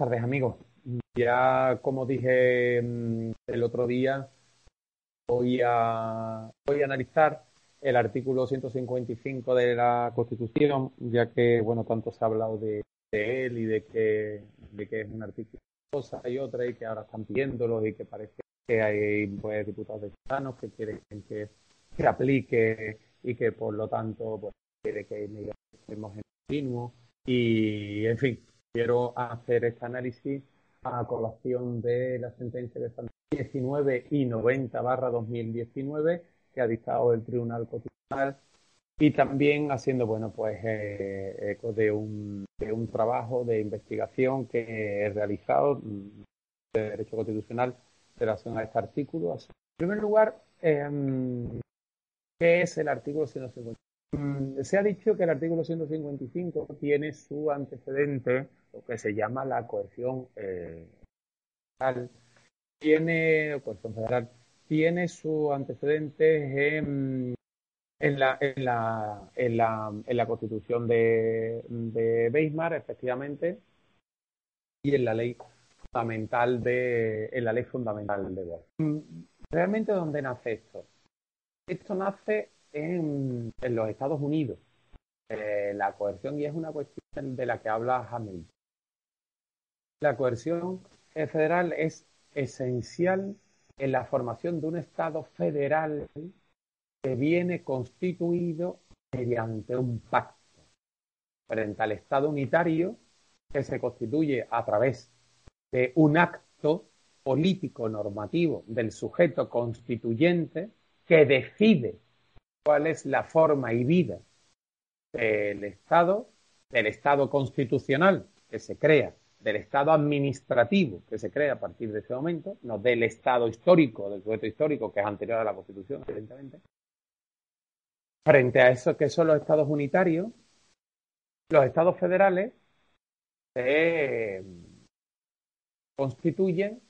tardes, amigos. Ya, como dije mm, el otro día, voy a, voy a analizar el artículo 155 de la Constitución, ya que, bueno, tanto se ha hablado de, él y de que, de que es un artículo cosa y otra y que ahora están pidiéndolo y que parece que hay pues, diputados de ciudadanos que quieren que se aplique y que por lo tanto pues, quiere que estemos en continuo y en fin quiero hacer este análisis a colación de la sentencia de San 19 y 90 barra 2019 que ha dictado el Tribunal Constitucional y también haciendo bueno pues eh, eco de un, de un trabajo de investigación que he realizado mm, de Derecho Constitucional en relación a este artículo. En primer lugar, em, ¿qué es el artículo 155? Mm, se ha dicho que el artículo 155 tiene su antecedente, lo que se llama la coerción eh, federal, tiene, coerción federal, tiene su antecedente en, la, en, la, en, la, en la constitución de, de Weimar, efectivamente, y en la ley fundamental de, en la ley fundamental de ¿Realmente dónde nace esto? Esto nace en, los Estados Unidos. Eh, la coerción, y es una cuestión de la que habla Hamilton. La coerción federal es esencial en la formación de un Estado federal que viene constituido mediante un pacto frente al Estado unitario que se constituye a través de un acto político normativo del sujeto constituyente que decide cuál es la forma y vida del Estado, del Estado constitucional que se crea, del Estado administrativo que se crea a partir de ese momento, no del Estado histórico, del sujeto histórico que es anterior a la Constitución, evidentemente. Frente a eso que son los Estados unitarios, los Estados federales se constituyen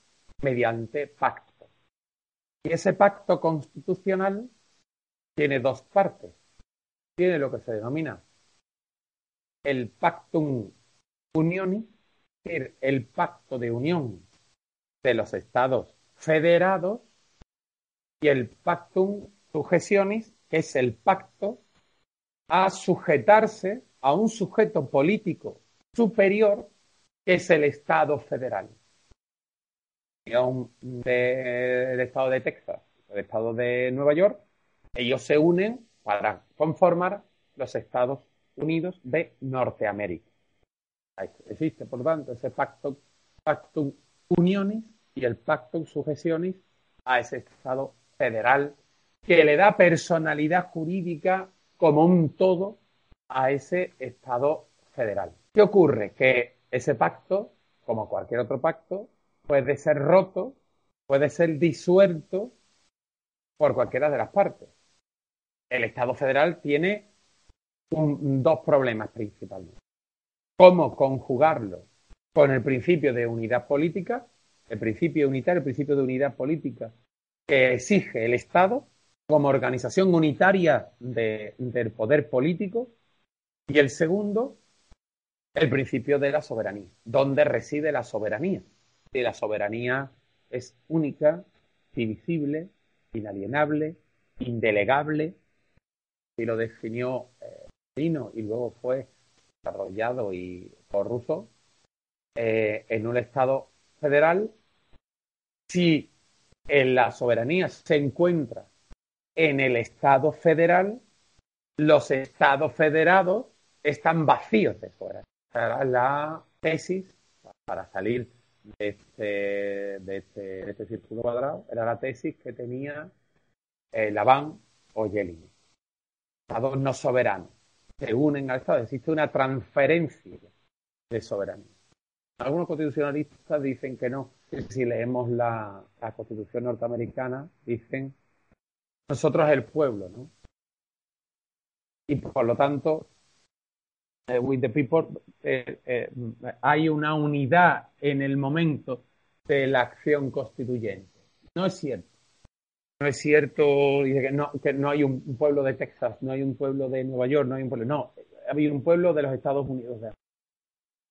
mediante pacto. Y ese pacto constitucional tiene dos partes. Tiene lo que se denomina el pactum unionis, el pacto de unión de los estados federados, y el pactum sugestionis, que es el pacto a sujetarse a un sujeto político superior, que es el Estado federal del estado de Texas, el estado de Nueva York, ellos se unen para conformar los Estados Unidos de Norteamérica. Existe, por tanto, ese pacto, pactum unionis y el pactum sugestionis a ese Estado federal que le da personalidad jurídica como un todo a ese Estado federal. ¿Qué ocurre? Que ese pacto, como cualquier otro pacto, puede ser roto, puede ser disuelto por cualquiera de las partes. El Estado federal tiene dos problemas principalmente. ¿Cómo conjugarlo con el principio de unidad política, el principio unitario, el principio de unidad política que exige el Estado como organización unitaria del poder político? Y el segundo, el principio de la soberanía. ¿Dónde reside la soberanía? que la soberanía es única, divisible, inalienable, indelegable, y lo definió eh, y luego fue desarrollado y por Russo eh, en un Estado federal, si en la soberanía se encuentra en el Estado federal, los Estados federados están vacíos de soberanía. Era la tesis para salir de este, de este, de este círculo cuadrado era la tesis que tenía eh, Laván o Yelin. Estados no soberanos se unen al Estado. Existe una transferencia de soberanía. Algunos constitucionalistas dicen que no. Si leemos la, Constitución norteamericana, dicen nosotros el pueblo, ¿no? Y por lo tanto, eh, with the people, eh, eh, hay una unidad en el momento de la acción constituyente. No es cierto. No es cierto que no, que no hay un, pueblo de Texas, no hay un pueblo de Nueva York, no hay un pueblo. No, hay un pueblo de los Estados Unidos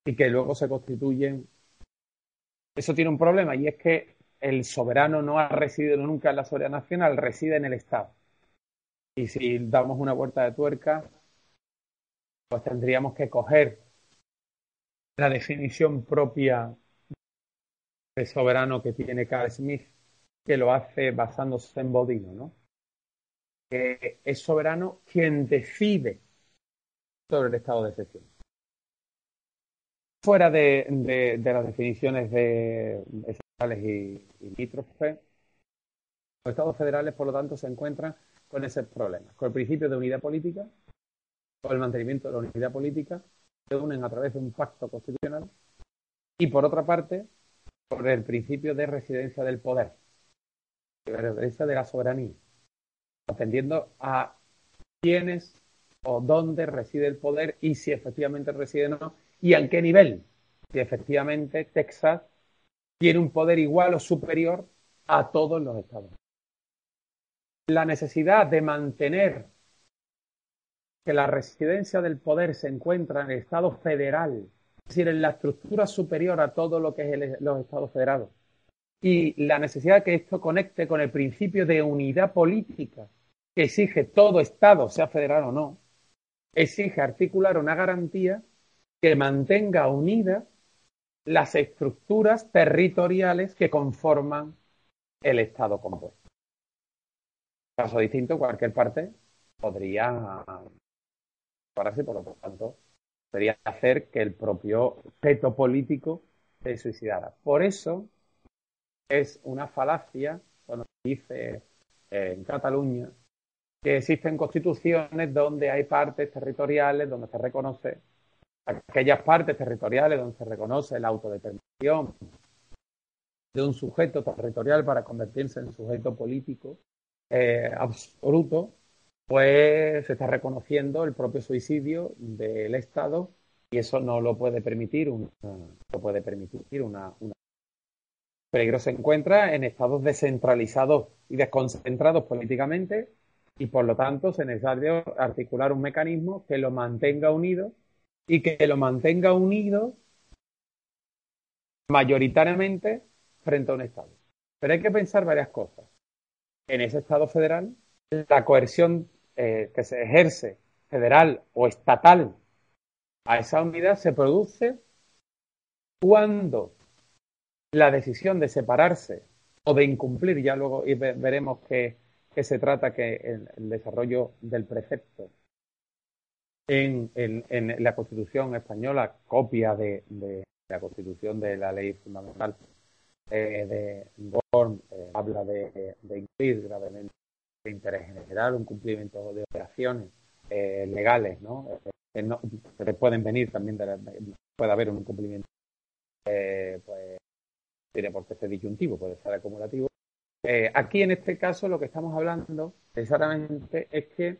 y que luego se constituyen Eso tiene un problema y es que el soberano no ha residido nunca en la soberanía nacional, reside en el Estado. Y si damos una vuelta de tuerca, pues tendríamos que coger la definición propia de soberano que tiene Carl Smith, que lo hace basándose en Bodino, ¿no? Es soberano quien decide sobre el estado de excepción. Fuera de, las definiciones de esenciales y, y los estados federales, por lo tanto, se encuentran con ese problema, con el principio de unidad política, con el mantenimiento de la unidad política, se unen a través de un pacto constitucional y, por otra parte, por el principio de residencia del poder, de la soberanía, atendiendo a quiénes o dónde reside el poder y si efectivamente reside o no, y en qué nivel. Si efectivamente Texas tiene un poder igual o superior a todos los estados la necesidad de mantener que la residencia del poder se encuentra en el Estado federal, es decir, en la estructura superior a todo lo que es los Estados federados, y la necesidad de que esto conecte con el principio de unidad política que exige todo Estado, sea federal o no, exige articular una garantía que mantenga unidas las estructuras territoriales que conforman el Estado compuesto caso distinto, cualquier parte podría, así, por lo tanto, podría hacer que el propio peto político se suicidara. Por eso es una falacia cuando se dice eh, en Cataluña que existen constituciones donde hay partes territoriales donde se reconoce aquellas partes territoriales donde se reconoce la autodeterminación de un sujeto territorial para convertirse en sujeto político eh, absoluto, pues se está reconociendo el propio suicidio del Estado y eso no lo puede permitir una, lo puede permitir una peligro se encuentra en estados descentralizados y desconcentrados políticamente y por lo tanto es necesario articular un mecanismo que lo mantenga unido y que lo mantenga unido mayoritariamente frente a un Estado. Pero hay que pensar varias cosas en ese Estado federal, la coerción eh, que se ejerce federal o estatal a esa unidad se produce cuando la decisión de separarse o de incumplir, ya luego veremos que, se trata que el, desarrollo del precepto en, la Constitución española, copia de, la Constitución de la ley fundamental eh, de Gorm eh, habla de, incluir gravemente el interés general, un cumplimiento de operaciones eh, legales, ¿no? que pueden venir también, de puede haber un incumplimiento, pues tiene por qué ser disyuntivo, puede ser acumulativo. aquí en este caso lo que estamos hablando necesariamente es que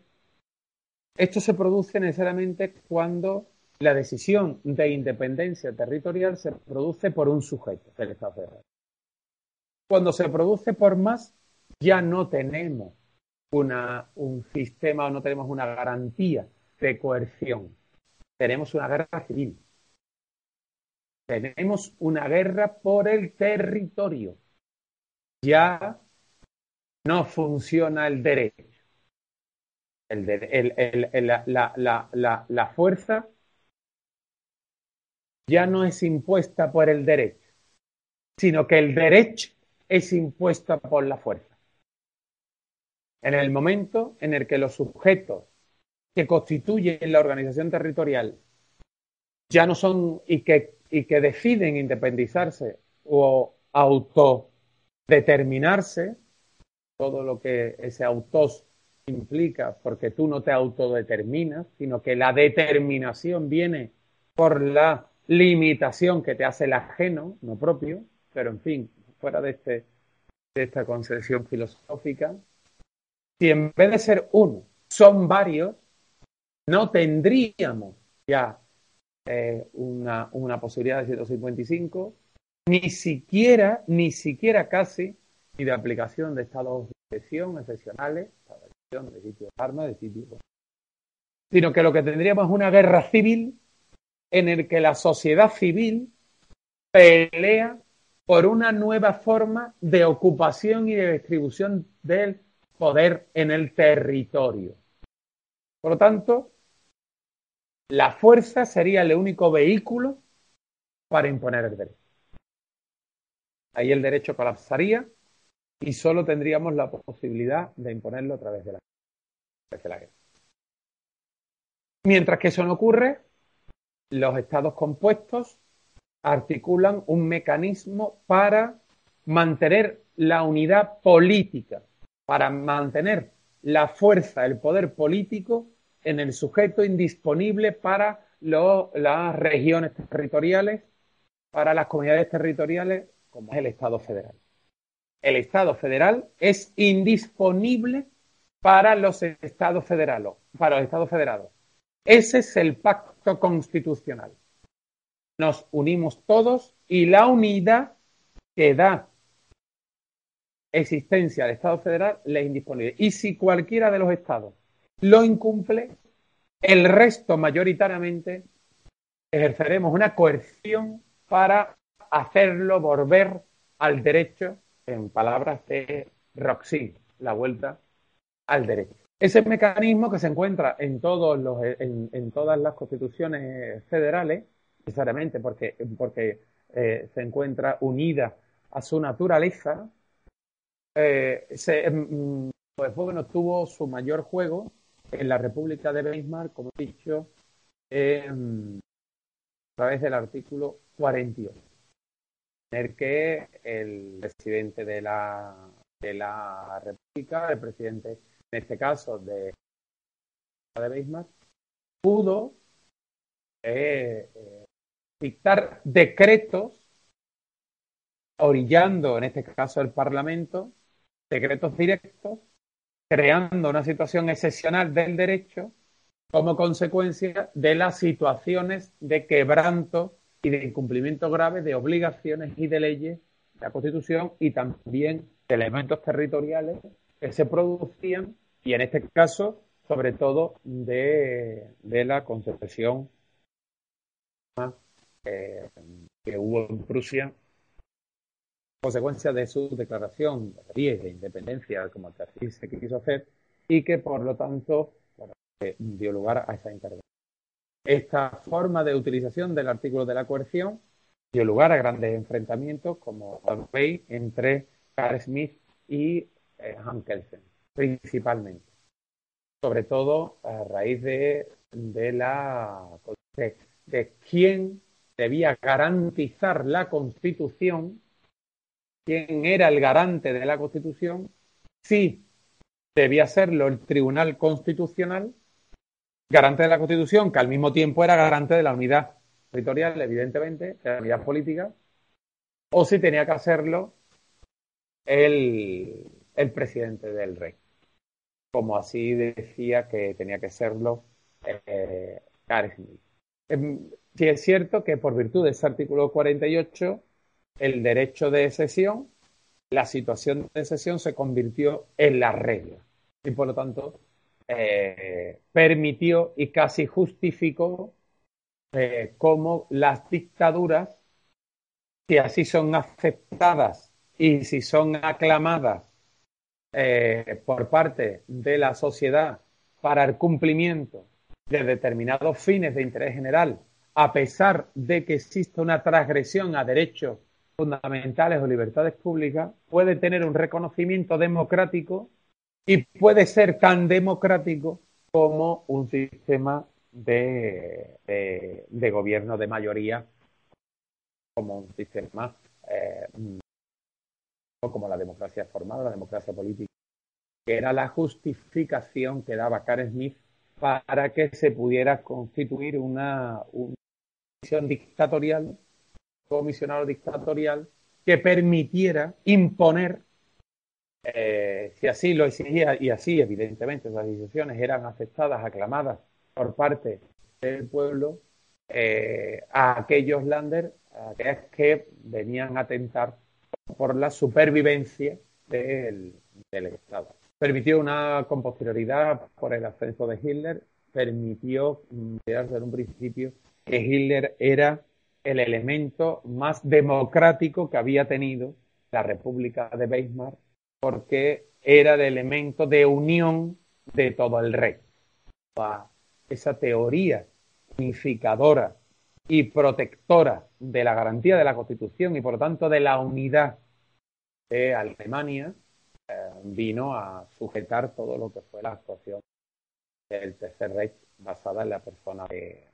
esto se produce necesariamente cuando la decisión de independencia territorial se produce por un sujeto del Estado federal. Cuando se produce por más, ya no tenemos un sistema o no tenemos una garantía de coerción. Tenemos una guerra civil. Tenemos una guerra por el territorio. Ya no funciona el derecho. la fuerza ya no es impuesta por el derecho, sino que el derecho es impuesta por la fuerza. En el momento en el que los sujetos que constituyen la organización territorial ya no son y que, y que deciden independizarse o autodeterminarse, todo lo que ese autos implica, porque tú no te autodeterminas, sino que la determinación viene por la limitación que te hace el ajeno, no propio, pero en fin, fuera de, este, de esta concepción filosófica, si en vez de ser uno son varios, no tendríamos ya eh, una, posibilidad de 155, ni siquiera, ni siquiera casi, ni de aplicación de estados de excepción excepcionales, de sitios de armas, de sitios, sino que lo que tendríamos es una guerra civil en el que la sociedad civil pelea por una nueva forma de ocupación y de distribución del poder en el territorio. Por lo tanto, la fuerza sería el único vehículo para imponer el derecho. Ahí el derecho colapsaría y solo tendríamos la posibilidad de imponerlo a través de la, guerra. Mientras que eso no ocurre, los estados compuestos articulan un mecanismo para mantener la unidad política, para mantener la fuerza, el poder político en el sujeto indisponible para las regiones territoriales, para las comunidades territoriales, como es el Estado federal. El Estado federal es indisponible para los estados federados. Ese es el pacto constitucional. Nos unimos todos y la unidad que da existencia al Estado federal le es indisponible. Y si cualquiera de los estados lo incumple, el resto mayoritariamente ejerceremos una coerción para hacerlo volver al derecho, en palabras de Roxy, la vuelta al derecho. Ese mecanismo que se encuentra en, todos los, en, todas las constituciones federales, necesariamente porque, porque eh, se encuentra unida a su naturaleza, eh, se, mm, pues tuvo su mayor juego en la República de Weimar, como he dicho, a través del artículo 48. Tener que el presidente de la, de la República, el presidente en este caso de, de Bismarck, pudo eh, eh, dictar decretos orillando, en este caso el Parlamento, decretos directos, creando una situación excepcional del derecho como consecuencia de las situaciones de quebranto y de incumplimiento grave de obligaciones y de leyes de la Constitución y también de elementos territoriales que se producían y en este caso, sobre todo, de, la concepción eh, que hubo en Prusia consecuencia de su declaración de de independencia, como así se quiso hacer, y que por lo tanto dio lugar a esa intervención. Esta forma de utilización del artículo de la coerción dio lugar a grandes enfrentamientos, como veis, entre Carl Smith y eh, Hans Kelsen, principalmente. Sobre todo a raíz de, la de quién debía garantizar la Constitución quién era el garante de la Constitución, sí debía serlo el Tribunal Constitucional, garante de la Constitución, que al mismo tiempo era garante de la unidad territorial, evidentemente, de la unidad política, o si tenía que hacerlo el, presidente del rey, como así decía que tenía que serlo eh, em, Sí es cierto que por virtud de ese artículo 48 el derecho de excepción, la situación de excepción se convirtió en la regla. Y por lo tanto eh, permitió y casi justificó eh, cómo las dictaduras, si así son aceptadas y si son aclamadas eh, por parte de la sociedad para el cumplimiento de determinados fines de interés general, a pesar de que existe una transgresión a derechos fundamentales o libertades públicas puede tener un reconocimiento democrático y puede ser tan democrático como un sistema de, de, gobierno de mayoría, como un sistema eh, como la democracia formal, la democracia política, que era la justificación que daba Karen Smith para que se pudiera constituir una, una dictatorial comisionado dictatorial que permitiera imponer, eh, si así lo exigía, y así evidentemente esas decisiones eran aceptadas, aclamadas por parte del pueblo, eh, a aquellos landers que venían a atentar por la supervivencia del, del Estado. Permitió una, con posterioridad, por el ascenso de Hitler, permitió, desde un principio, que Hitler era el elemento más democrático que había tenido la República de Weimar, porque era el elemento de unión de todo el rey. Esa teoría unificadora y protectora de la garantía de la Constitución y por lo tanto de la unidad de Alemania eh, vino a sujetar todo lo que fue la actuación del Tercer Reich basada en la persona de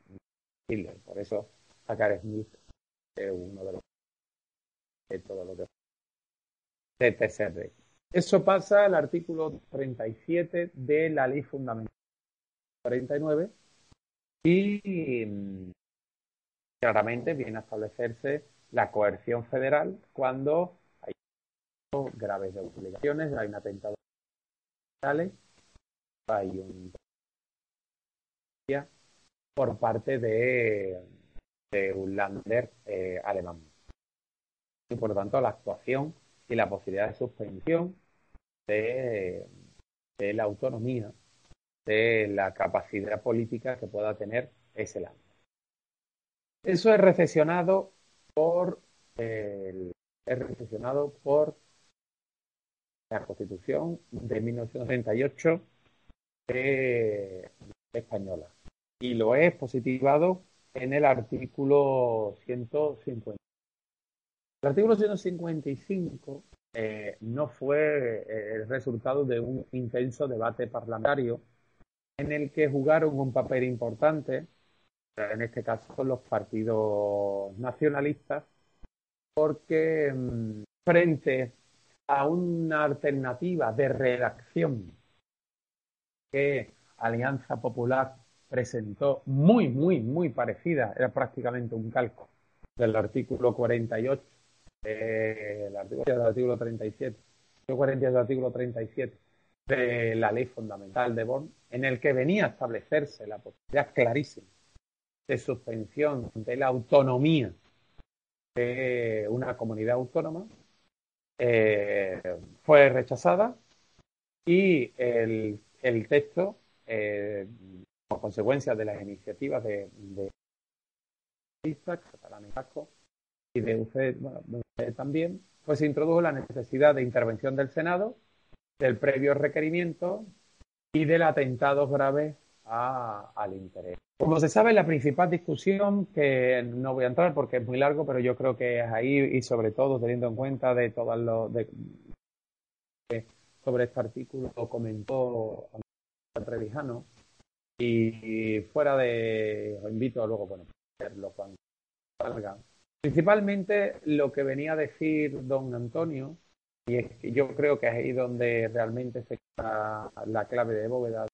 Hitler. Por eso Zachary Smith es uno de los de todo lo que Tercer Reich. Eso pasa al artículo 37 de la Ley Fundamental 49 y mm, claramente viene a establecerse la coerción federal cuando hay graves obligaciones, hay un atentado hay un por parte de, un lander eh, alemán. Y por lo tanto, la actuación y la posibilidad de suspensión de, la autonomía, de la capacidad política que pueda tener ese lander. Eso es recesionado por es recesionado por la Constitución de 1938 española y lo es positivado en el artículo 150. El artículo 155 eh, no fue eh, el resultado de un intenso debate parlamentario en el que jugaron un papel importante, en este caso los partidos nacionalistas, porque mm, frente a una alternativa de redacción que Alianza Popular presentó muy, muy, muy parecida, era prácticamente un calco del artículo 48, eh, el artículo, del artículo 37, el 48 del artículo 37 de la ley fundamental de Bonn, en el que venía a establecerse la posibilidad clarísima de suspensión de la autonomía de una comunidad autónoma, eh, fue rechazada y el, el texto eh, como consecuencia de las iniciativas de, de y de usted, bueno, también, pues se introdujo la necesidad de intervención del Senado, del previo requerimiento y del atentado grave al interés. Como se sabe, la principal discusión, que no voy a entrar porque es muy largo, pero yo creo que es ahí y sobre todo teniendo en cuenta de todas los de, sobre este artículo comentó Trevijano, y fuera de, os invito a luego, bueno, verlo cuando salga. Principalmente lo que venía a decir don Antonio, y es que yo creo que es ahí donde realmente se está la clave de bóveda,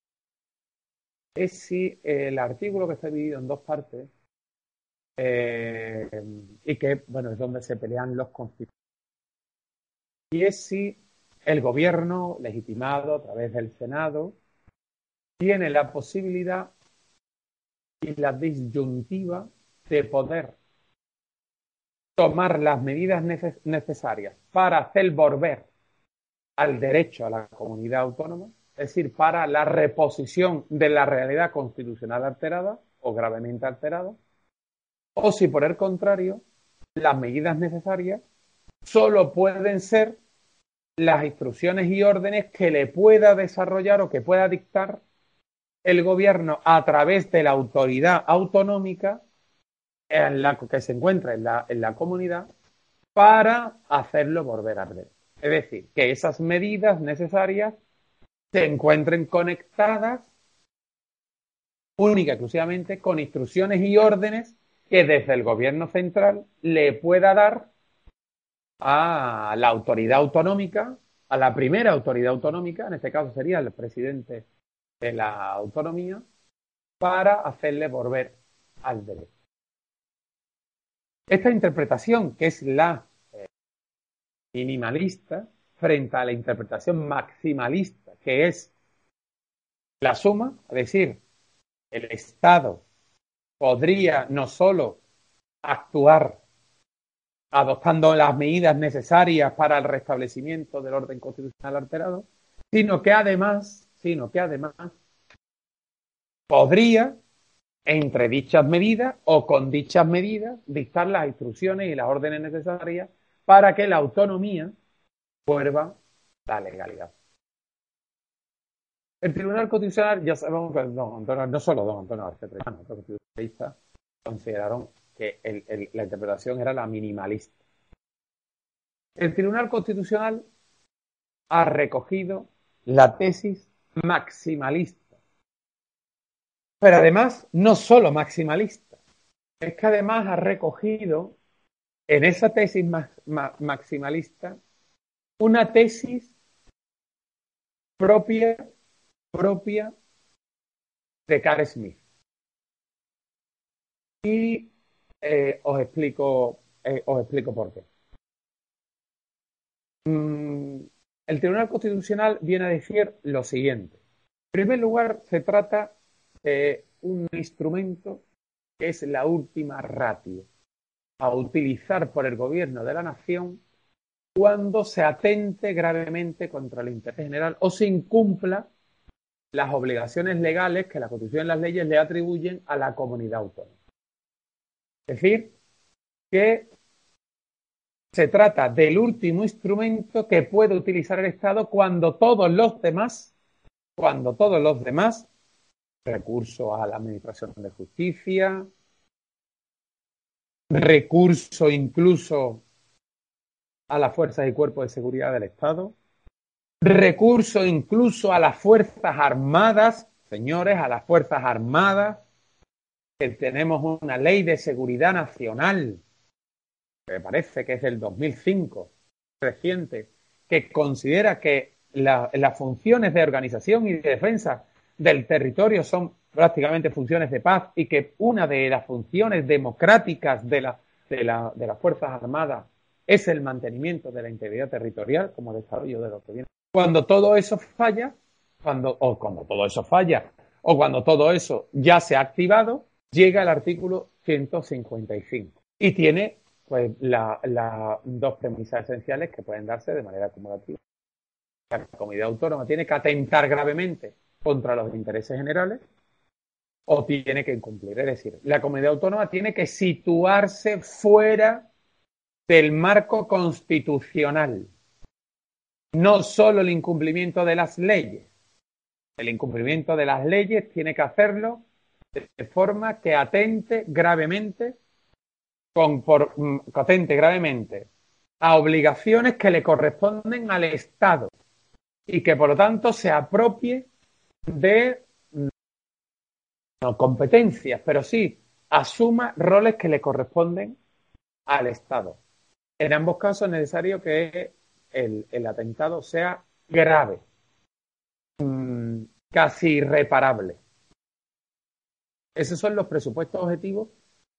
es si el artículo que está dividido en dos partes, eh, y que, bueno, es donde se pelean los conflictos. Y es si el gobierno legitimado a través del Senado tiene la posibilidad y la disyuntiva de poder tomar las medidas necesarias para hacer volver al derecho a la comunidad autónoma, es decir, para la reposición de la realidad constitucional alterada o gravemente alterada, o si por el contrario, las medidas necesarias solo pueden ser las instrucciones y órdenes que le pueda desarrollar o que pueda dictar el gobierno a través de la autoridad autonómica en la que se encuentra en la, en la comunidad para hacerlo volver a arder. Es decir, que esas medidas necesarias se encuentren conectadas única y exclusivamente con instrucciones y órdenes que desde el gobierno central le pueda dar a la autoridad autonómica, a la primera autoridad autonómica, en este caso sería el presidente de la autonomía para hacerle volver al derecho. Esta interpretación, que es la eh, minimalista, frente a la interpretación maximalista, que es la suma, es decir, el Estado podría no solo actuar adoptando las medidas necesarias para el restablecimiento del orden constitucional alterado, sino que además sino que además podría entre dichas medidas o con dichas medidas dictar las instrucciones y las órdenes necesarias para que la autonomía vuelva la legalidad. El Tribunal Constitucional, ya sabemos que no solo don Antonio García los constitucionalistas consideraron que la interpretación era la minimalista. El Tribunal Constitucional ha recogido la tesis maximalista. Pero además, no solo maximalista, es que además ha recogido en esa tesis maximalista una tesis propia, propia de Carl Smith. Y eh, os explico, eh, os explico por qué. Mm, el Tribunal Constitucional viene a decir lo siguiente. En primer lugar, se trata de un instrumento que es la última ratio a utilizar por el gobierno de la nación cuando se atente gravemente contra el interés general o se incumpla las obligaciones legales que la Constitución y las leyes le atribuyen a la comunidad autónoma. Es decir, que se trata del último instrumento que puede utilizar el Estado cuando todos los demás, cuando todos los demás, recurso a la Administración de Justicia, recurso incluso a las fuerzas y cuerpos de seguridad del Estado, recurso incluso a las Fuerzas Armadas, señores, a las Fuerzas Armadas, que tenemos una ley de seguridad nacional me parece que es del 2005, reciente, que considera que las funciones de organización y de defensa del territorio son prácticamente funciones de paz y que una de las funciones democráticas de, la, de, la, de las Fuerzas Armadas es el mantenimiento de la integridad territorial como desarrollo de lo que viene. Cuando todo eso falla, cuando, o cuando todo eso falla, o cuando todo eso ya se ha activado, llega el artículo 155 y tiene pues las dos premisas esenciales que pueden darse de manera acumulativa. La comunidad autónoma tiene que atentar gravemente contra los intereses generales o tiene que incumplir. Es decir, la comunidad autónoma tiene que situarse fuera del marco constitucional. No solo el incumplimiento de las leyes. El incumplimiento de las leyes tiene que hacerlo de forma que atente gravemente con, por, patente gravemente a obligaciones que le corresponden al Estado y que por lo tanto se apropie de mm, no competencias, pero sí asuma roles que le corresponden al Estado. En ambos casos es necesario que el, el atentado sea grave, mm, casi irreparable. Esos son los presupuestos objetivos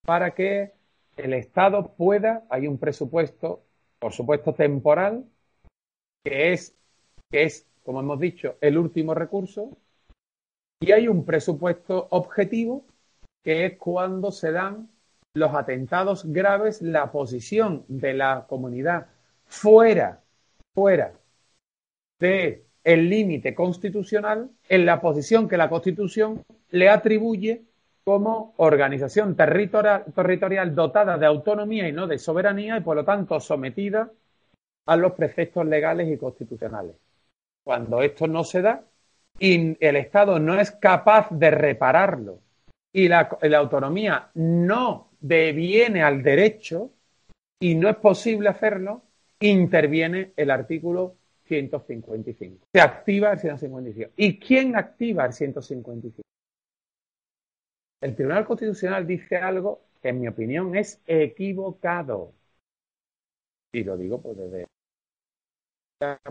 para que el Estado pueda, hay un presupuesto, por supuesto temporal, que es, que es, como hemos dicho, el último recurso, y hay un presupuesto objetivo, que es cuando se dan los atentados graves, la posición de la comunidad fuera, fuera de el límite constitucional, en la posición que la Constitución le atribuye como organización territorial, dotada de autonomía y no de soberanía y por lo tanto sometida a los preceptos legales y constitucionales. Cuando esto no se da y el Estado no es capaz de repararlo y la, la autonomía no deviene al derecho y no es posible hacerlo, interviene el artículo 155. Se activa el 155. ¿Y quién activa el 155? El Tribunal Constitucional dice algo que en mi opinión es equivocado. Y lo digo pues desde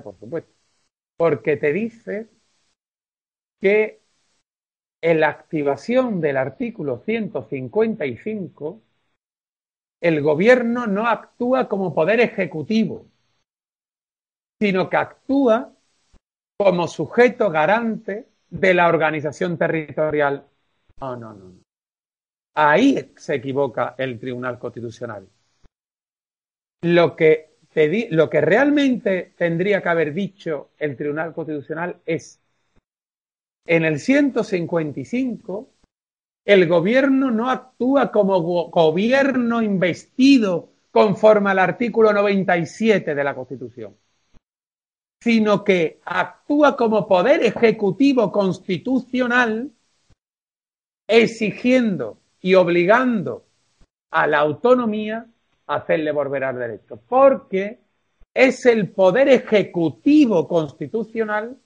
por supuesto. Porque te dice que en la activación del artículo 155 el gobierno no actúa como poder ejecutivo, sino que actúa como sujeto garante de la organización territorial. No, no, no. Ahí se equivoca el Tribunal Constitucional. Lo que, lo que realmente tendría que haber dicho el Tribunal Constitucional es, en el 155 El gobierno no actúa como gobierno investido conforme al artículo 97 de la Constitución, sino que actúa como poder ejecutivo constitucional exigiendo y obligando a la autonomía a hacerle volver al derecho, porque es el poder ejecutivo constitucional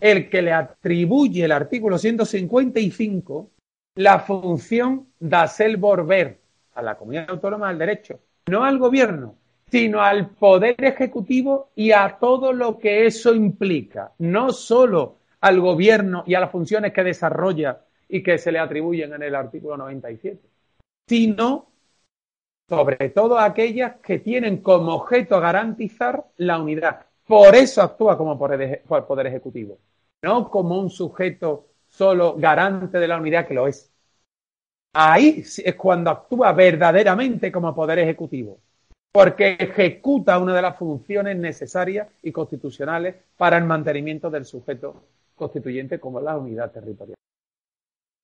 el que le atribuye el artículo 155 la función de hacer volver a la comunidad autónoma al derecho, no al gobierno, sino al poder ejecutivo y a todo lo que eso implica, no solo al gobierno y a las funciones que desarrolla y que se le atribuyen en el artículo 97, sino sobre todo aquellas que tienen como objeto garantizar la unidad. Por eso actúa como poder ejecutivo, no como un sujeto solo garante de la unidad que lo es. Ahí es cuando actúa verdaderamente como poder ejecutivo, porque ejecuta una de las funciones necesarias y constitucionales para el mantenimiento del sujeto constituyente como la unidad territorial.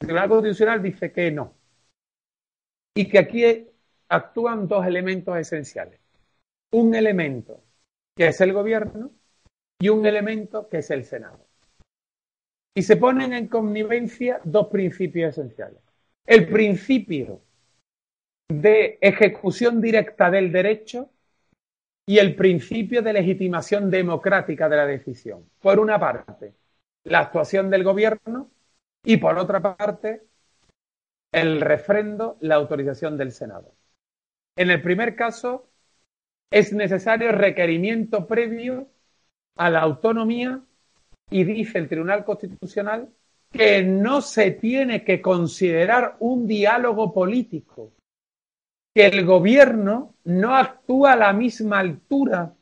Tribunal Constitucional dice que no, y que aquí actúan dos elementos esenciales. Un elemento que es el gobierno y un elemento que es el Senado. Y se ponen en connivencia dos principios esenciales. El principio de ejecución directa del derecho y el principio de legitimación democrática de la decisión. Por una parte, la actuación del gobierno y por otra parte, el refrendo, la autorización del Senado. En el primer caso, es necesario requerimiento previo a la autonomía y dice el Tribunal Constitucional que no se tiene que considerar un diálogo político, que el gobierno no actúa a la misma altura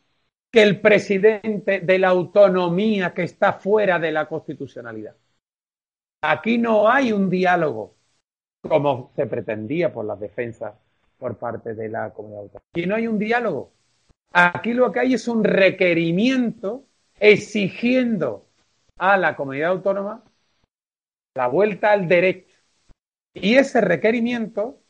que el presidente de la autonomía que está fuera de la constitucionalidad. Aquí no hay un diálogo como se pretendía por las defensas por parte de la comunidad autónoma. Aquí no hay un diálogo. Aquí lo que hay es un requerimiento exigiendo a la comunidad autónoma la vuelta al derecho. Y ese requerimiento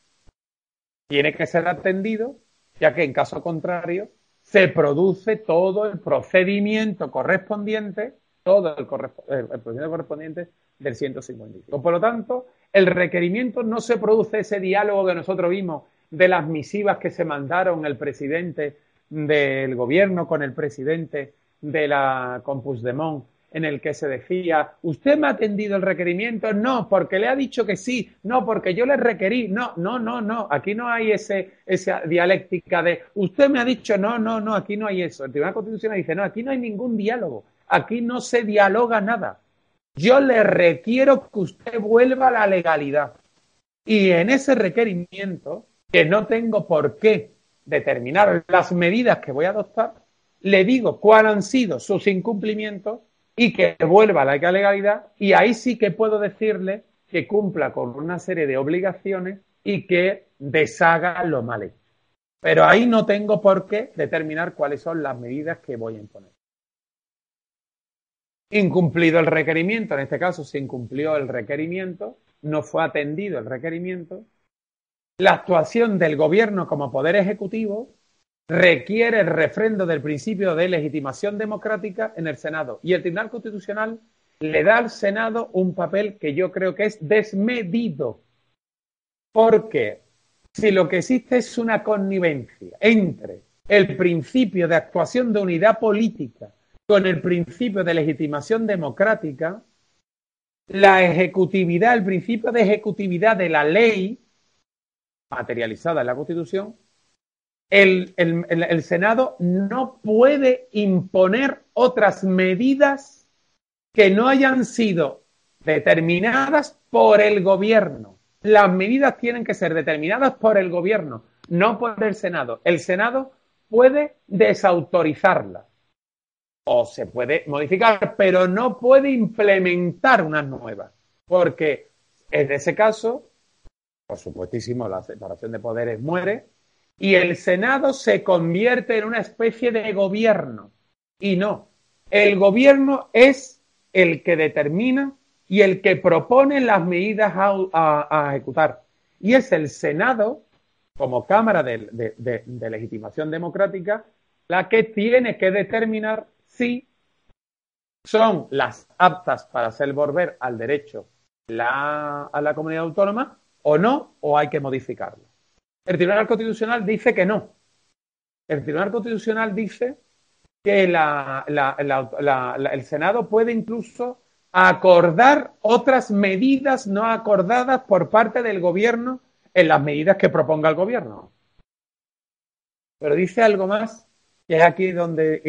tiene que ser atendido, ya que en caso contrario se produce todo el procedimiento correspondiente, todo el, procedimiento correspondiente del 155. Por lo tanto, el requerimiento no se produce ese diálogo que nosotros vimos de las misivas que se mandaron el presidente del gobierno con el presidente de la Compus de Mont en el que se decía, ¿usted me ha atendido el requerimiento? No, porque le ha dicho que sí, no, porque yo le requerí, no, no, no, no, aquí no hay ese, esa dialéctica de, usted me ha dicho, no, no, no, aquí no hay eso. El Tribunal Constitucional dice, no, aquí no hay ningún diálogo, aquí no se dialoga nada. Yo le requiero que usted vuelva a la legalidad. Y en ese requerimiento, que no tengo por qué determinar las medidas que voy a adoptar, le digo cuáles han sido sus incumplimientos y que vuelva a la legalidad y ahí sí que puedo decirle que cumpla con una serie de obligaciones y que deshaga lo mal hecho. Pero ahí no tengo por qué determinar cuáles son las medidas que voy a imponer. Incumplido el requerimiento, en este caso se incumplió el requerimiento, no fue atendido el requerimiento, la actuación del gobierno como poder ejecutivo requiere el refrendo del principio de legitimación democrática en el Senado. Y el Tribunal Constitucional le da al Senado un papel que yo creo que es desmedido. Porque si lo que existe es una connivencia entre el principio de actuación de unidad política con el principio de legitimación democrática, la ejecutividad, el principio de ejecutividad de la ley materializada en la Constitución, el, Senado no puede imponer otras medidas que no hayan sido determinadas por el gobierno. Las medidas tienen que ser determinadas por el gobierno, no por el Senado. El Senado puede desautorizarlas o se puede modificar, pero no puede implementar unas nuevas, porque en ese caso, por supuestísimo, la separación de poderes muere y el Senado se convierte en una especie de gobierno. Y no, el gobierno es el que determina y el que propone las medidas a, ejecutar. Y es el Senado, como Cámara de, legitimación democrática, la que tiene que determinar si son las aptas para hacer volver al derecho a la comunidad autónoma o no, o hay que modificarlo. El Tribunal Constitucional dice que no. El Tribunal Constitucional dice que el Senado puede incluso acordar otras medidas no acordadas por parte del gobierno en las medidas que proponga el gobierno. Pero dice algo más, que es aquí donde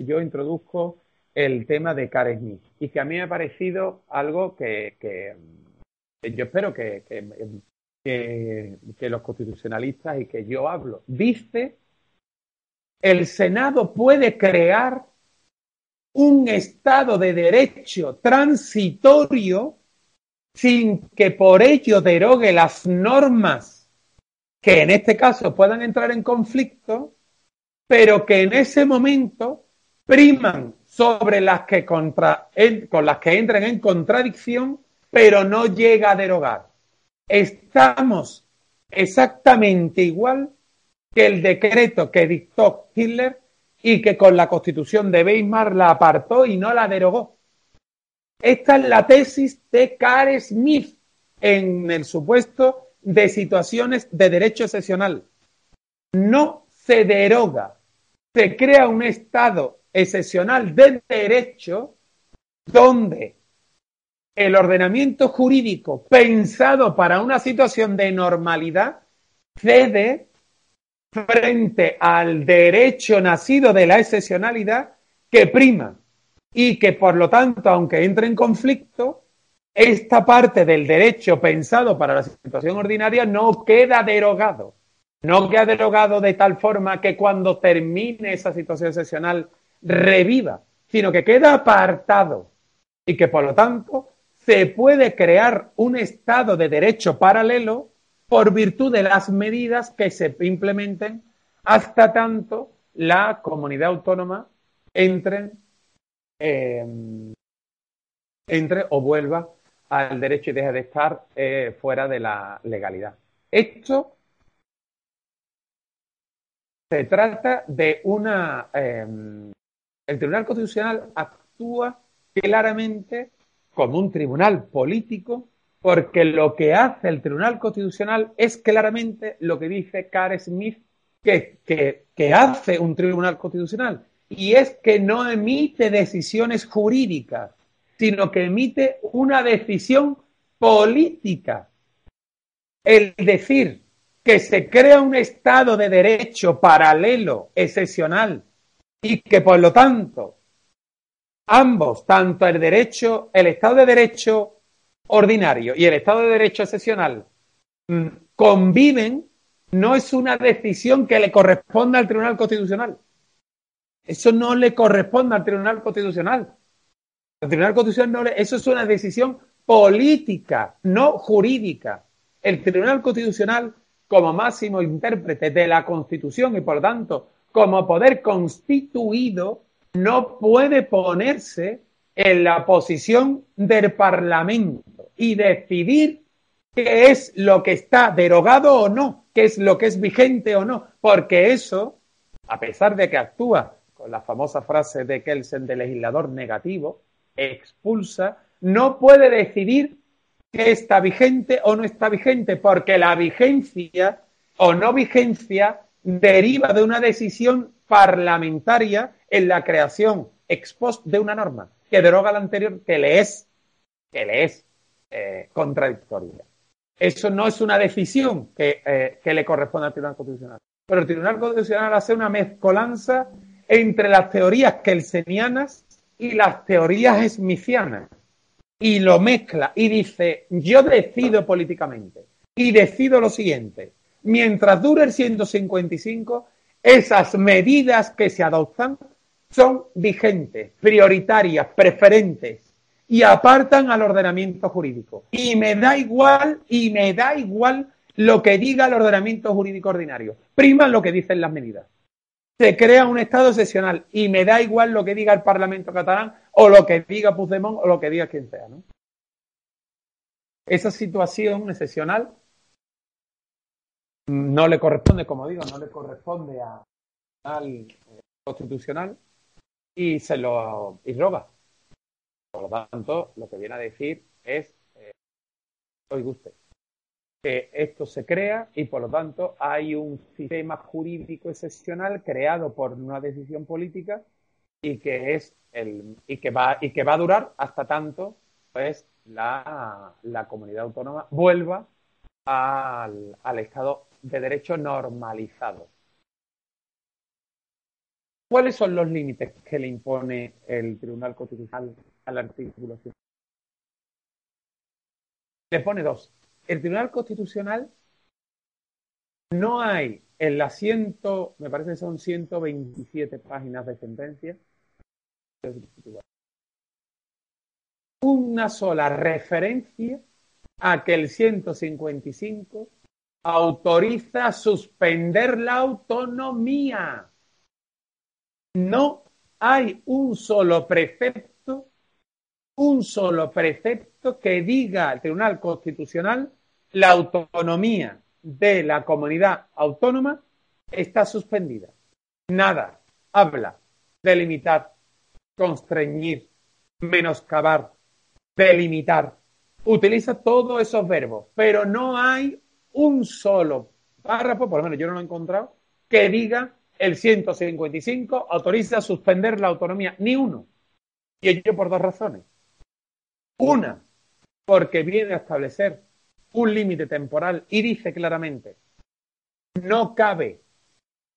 yo introduzco el tema de Care Smith y que a mí me ha parecido algo que, yo espero que, que, los constitucionalistas y que yo hablo. Dice, el Senado puede crear un Estado de derecho transitorio sin que por ello derogue las normas que en este caso puedan entrar en conflicto, pero que en ese momento priman sobre las que contra, con las que entran en contradicción, pero no llega a derogar. Estamos exactamente igual que el decreto que dictó Hitler y que con la constitución de Weimar la apartó y no la derogó. Esta es la tesis de Carl Smith en el supuesto de situaciones de derecho excepcional. No se deroga, se crea un estado excepcional de derecho donde el ordenamiento jurídico pensado para una situación de normalidad cede frente al derecho nacido de la excepcionalidad que prima y que por lo tanto, aunque entre en conflicto, esta parte del derecho pensado para la situación ordinaria no queda derogado. No queda derogado de tal forma que cuando termine esa situación excepcional reviva, sino que queda apartado y que por lo tanto se puede crear un estado de derecho paralelo por virtud de las medidas que se implementen hasta tanto la comunidad autónoma entre, eh, entre o vuelva al derecho y deje de estar eh, fuera de la legalidad. Esto se trata de una... Eh, el Tribunal Constitucional actúa claramente como un tribunal político porque lo que hace el Tribunal Constitucional es claramente lo que dice Carl Smith que, que, hace un Tribunal Constitucional, y es que no emite decisiones jurídicas, sino que emite una decisión política. El decir que se crea un Estado de derecho paralelo, excepcional, y que por lo tanto ambos, tanto el derecho, el Estado de Derecho ordinario y el Estado de Derecho excepcional mm, conviven, no es una decisión que le corresponda al Tribunal Constitucional. Eso no le corresponde al Tribunal Constitucional. Al Tribunal Constitucional no eso es una decisión política, no jurídica. El Tribunal Constitucional, como máximo intérprete de la Constitución y por tanto como poder constituido, no puede ponerse en la posición del Parlamento y decidir qué es lo que está derogado o no, qué es lo que es vigente o no, porque eso, a pesar de que actúa con la famosa frase de Kelsen de legislador negativo, expulsa, no puede decidir qué está vigente o no está vigente, porque la vigencia o no vigencia deriva de una decisión parlamentaria en la creación ex post de una norma que deroga la anterior que le es, que le es eh, contradictoria. Eso no es una decisión eh, que, le corresponde al Tribunal Constitucional. Pero el Tribunal Constitucional hace una mezcolanza entre las teorías kelsenianas y las teorías smithianas. Y lo mezcla y dice, yo decido políticamente. Y decido lo siguiente. Mientras dure el 155, esas medidas que se adoptan son vigentes, prioritarias, preferentes y apartan al ordenamiento jurídico. Y me da igual, y me da igual lo que diga el ordenamiento jurídico ordinario. Prima lo que dicen las medidas. Se crea un estado excepcional y me da igual lo que diga el Parlamento catalán o lo que diga Puigdemont o lo que diga quien sea, ¿no? Esa situación excepcional no le corresponde, como digo, no le corresponde al constitucional y se lo y roba. Por lo tanto, lo que viene a decir es, eh, oiga usted, que esto se crea y por lo tanto hay un sistema jurídico excepcional creado por una decisión política y que es el y que va y que va a durar hasta tanto pues la, la comunidad autónoma vuelva al, al Estado de Derecho normalizado. ¿Cuáles son los límites que le impone el Tribunal Constitucional al artículo 100? Le pone dos. El Tribunal Constitucional no hay en las ciento, me parece que son 127 páginas de sentencia, una sola referencia a que el 155 autoriza suspender la autonomía. No hay un solo precepto, un solo precepto que diga al Tribunal Constitucional la autonomía de la comunidad autónoma está suspendida. Nada. Habla de limitar, constreñir, menoscabar, delimitar. Utiliza todos esos verbos, pero no hay un solo párrafo, por lo menos yo no lo he encontrado, que diga el 155 autoriza suspender la autonomía, ni uno. Y ello por dos razones. Una, porque viene a establecer un límite temporal y dice claramente, no cabe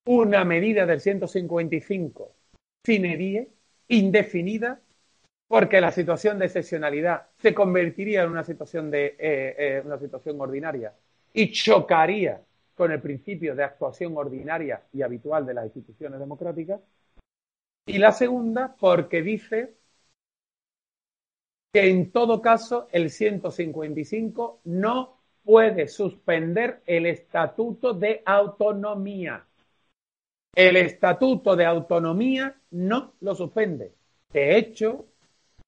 una medida del 155 sin die, indefinida, porque la situación de excepcionalidad se convertiría en una situación de eh, eh, una situación ordinaria y chocaría con el principio de actuación ordinaria y habitual de las instituciones democráticas. Y la segunda, porque dice que en todo caso el 155 no puede suspender el estatuto de autonomía. El estatuto de autonomía no lo suspende. De hecho,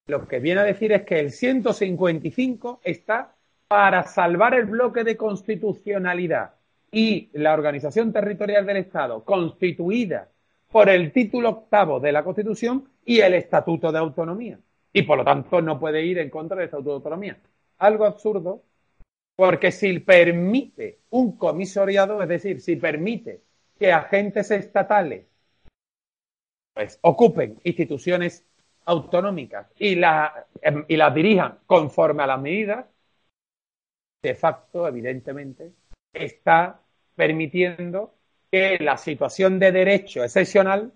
lo que viene a decir es que el 155 está para salvar el bloque de constitucionalidad y la organización territorial del Estado constituida por el título octavo de la Constitución y el Estatuto de Autonomía. Y por lo tanto no puede ir en contra del Estatuto de Autonomía. Algo absurdo, porque si permite un comisoriado, es decir, si permite que agentes estatales pues, ocupen instituciones autonómicas y, la, y las dirijan conforme a las medidas, de facto, evidentemente, está permitiendo que la situación de derecho excepcional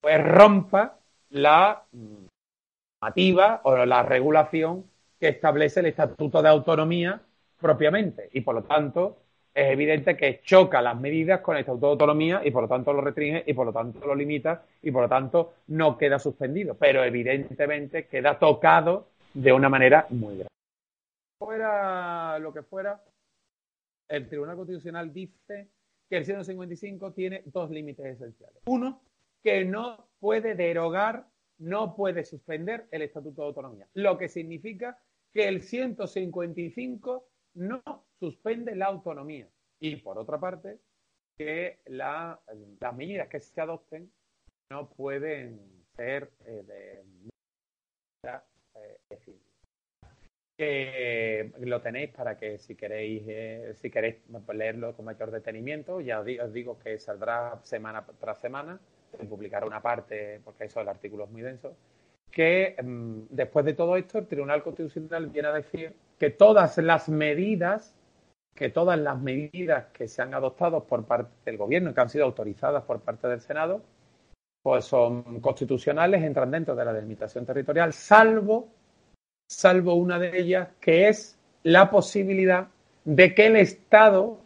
pues rompa la normativa o la regulación que establece el Estatuto de Autonomía propiamente. Y por lo tanto es evidente que choca las medidas con el Estatuto de Autonomía y por lo tanto lo restringe y por lo tanto lo limita y por lo tanto no queda suspendido, pero evidentemente queda tocado de una manera muy grave fuera lo que fuera, el Tribunal Constitucional dice que el 155 tiene dos límites esenciales. Uno, que no puede derogar, no puede suspender el Estatuto de Autonomía, lo que significa que el 155 no suspende la autonomía. Y por otra parte, que las medidas que se adopten no pueden ser eh, de, eh, que lo tenéis para que si queréis eh, si queréis leerlo con mayor detenimiento ya os digo que saldrá semana tras semana se publicará una parte porque eso el artículo es muy denso que mm, después de todo esto el Tribunal Constitucional viene a decir que todas las medidas que todas las medidas que se han adoptado por parte del gobierno y que han sido autorizadas por parte del Senado pues son constitucionales entran dentro de la delimitación territorial salvo salvo una de ellas, que es la posibilidad de que el Estado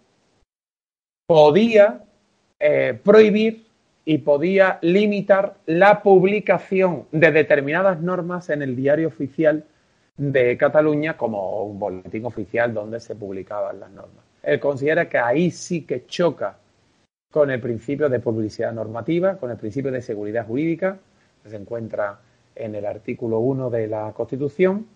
podía eh, prohibir y podía limitar la publicación de determinadas normas en el diario oficial de Cataluña como un boletín oficial donde se publicaban las normas. Él considera que ahí sí que choca con el principio de publicidad normativa, con el principio de seguridad jurídica, que se encuentra en el artículo 1 de la Constitución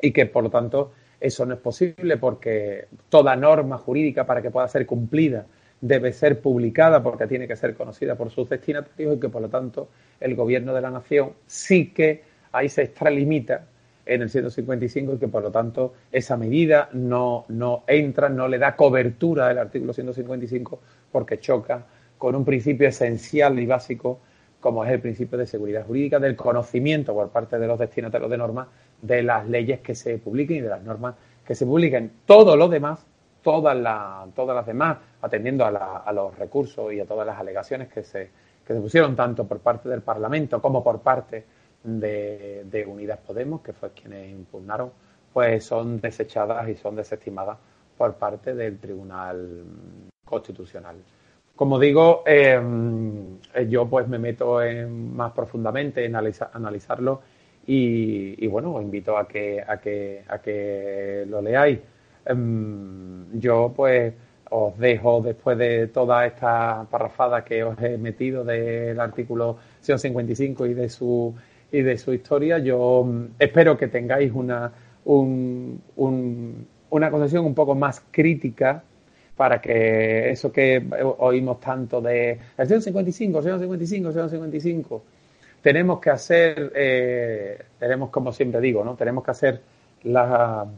y que, por lo tanto, Eso no es posible porque toda norma jurídica para que pueda ser cumplida debe ser publicada porque tiene que ser conocida por sus destinatarios y que por lo tanto el gobierno de la nación sí que ahí se extralimita en el 155 y que por lo tanto esa medida no, no entra, no le da cobertura del artículo 155 porque choca con un principio esencial y básico como es el principio de seguridad jurídica, del conocimiento por parte de los destinatarios de normas de las leyes que se publiquen y de las normas que se publiquen. Todo lo demás, todas, las todas las demás, atendiendo a, los recursos y a todas las alegaciones que se, que se pusieron tanto por parte del Parlamento como por parte de, de Unidas Podemos, que fue quienes impugnaron, pues son desechadas y son desestimadas por parte del Tribunal Constitucional. Como digo, eh, yo pues me meto en, más profundamente en analizarlo y, bueno, os invito a que, a que, a que lo leáis. Em, yo pues os dejo después de toda esta parrafada que os he metido del artículo 155 y de su y de su historia, yo mm, espero que tengáis una, un, una concepción un poco más crítica para que eso que oímos tanto de el 155, 155, 155, tenemos que hacer, eh, tenemos como siempre digo, ¿no? Tenemos que hacer las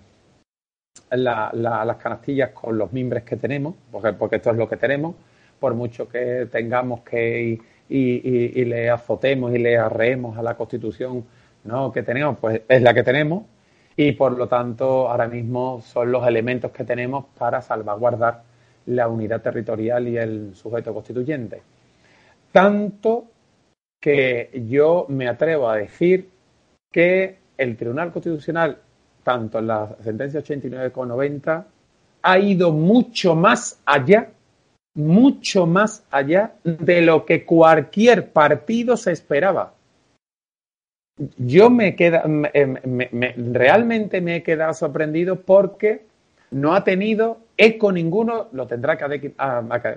canastillas con los mimbres que tenemos, porque, porque esto es lo que tenemos, por mucho que tengamos que y, le azotemos y le arreemos a la Constitución ¿no? que tenemos, pues es la que tenemos y por lo tanto ahora mismo son los elementos que tenemos para salvaguardar la unidad territorial y el sujeto constituyente. Tanto que yo me atrevo a decir que el Tribunal Constitucional, tanto en la sentencia 89,90, ha ido mucho más allá, mucho más allá de lo que cualquier partido se esperaba yo me queda, realmente me he quedado sorprendido porque no ha tenido eco ninguno, lo tendrá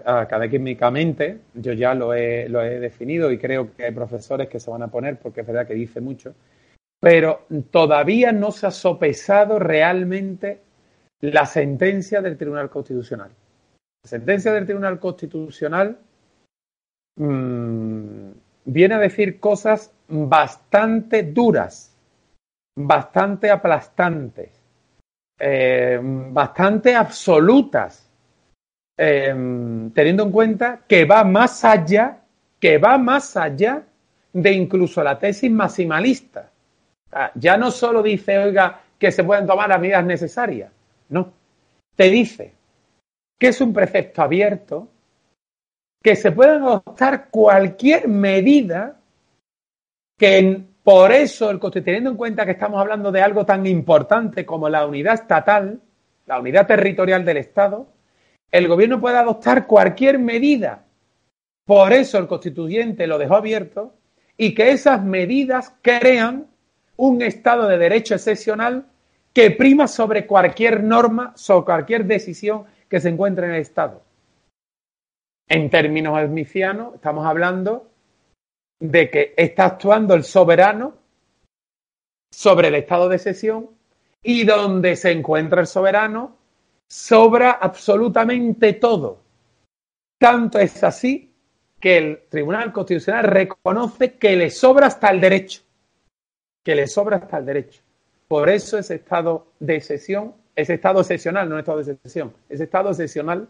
académicamente, yo ya lo he, lo he definido y creo que hay profesores que se van a poner porque es verdad que dice mucho, pero todavía no se ha sopesado realmente la sentencia del Tribunal Constitucional. Sentencia del Tribunal Constitucional mmm, viene a decir cosas bastante duras, bastante aplastantes, eh, bastante absolutas, eh, teniendo en cuenta que va más allá, que va más allá de incluso la tesis maximalista. ya no solo dice, oiga, que se pueden tomar las medidas necesarias, no, te dice que es un precepto abierto, que se pueden adoptar cualquier medida que por eso, el teniendo en cuenta que estamos hablando de algo tan importante como la unidad estatal, la unidad territorial del Estado, el gobierno puede adoptar cualquier medida. Por eso el constituyente lo dejó abierto y que esas medidas crean un Estado de derecho excepcional que prima sobre cualquier norma, sobre cualquier decisión que se encuentre en el Estado. En términos esmicianos, estamos hablando de que está actuando el soberano sobre el estado de sesión y donde se encuentra el soberano sobra absolutamente todo. Tanto es así que el Tribunal Constitucional reconoce que le sobra hasta el derecho, que le sobra hasta el derecho. Por eso ese estado de sesión, ese estado excepcional, no estado de sesión, ese estado excepcional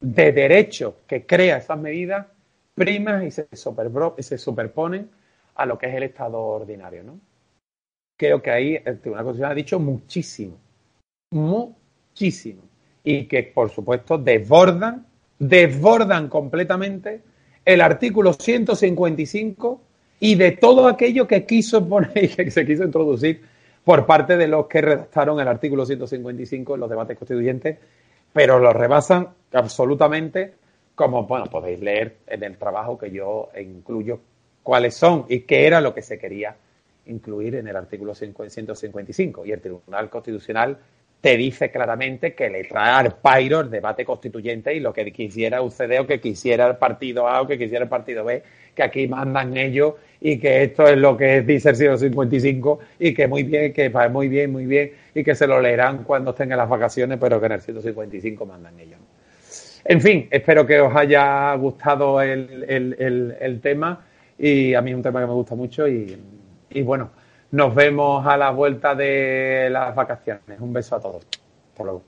de derecho que crea esas medidas primas y se, y superponen a lo que es el estado ordinario, ¿no? Creo que ahí el Tribunal Constitucional ha dicho muchísimo, muchísimo, y que por supuesto desbordan, desbordan completamente el artículo 155 y de todo aquello que quiso poner y que se quiso introducir por parte de los que redactaron el artículo 155 en los debates constituyentes pero lo rebasan absolutamente, como bueno, podéis leer en el trabajo que yo incluyo cuáles son y qué era lo que se quería incluir en el artículo 155. Y el Tribunal Constitucional te dice claramente que le trae al pairo el debate constituyente y lo que quisiera UCD o que quisiera el partido A o que quisiera el partido B, que aquí mandan ellos y que esto es lo que dice el siglo 55 y que muy bien, que va muy bien, muy bien y que se lo leerán cuando estén en las vacaciones, pero que en el 155 mandan ellos. En fin, espero que os haya gustado el, el, el, el tema y a mí es un tema que me gusta mucho y, y bueno, nos vemos a la vuelta de las vacaciones. Un beso a todos. Hasta luego.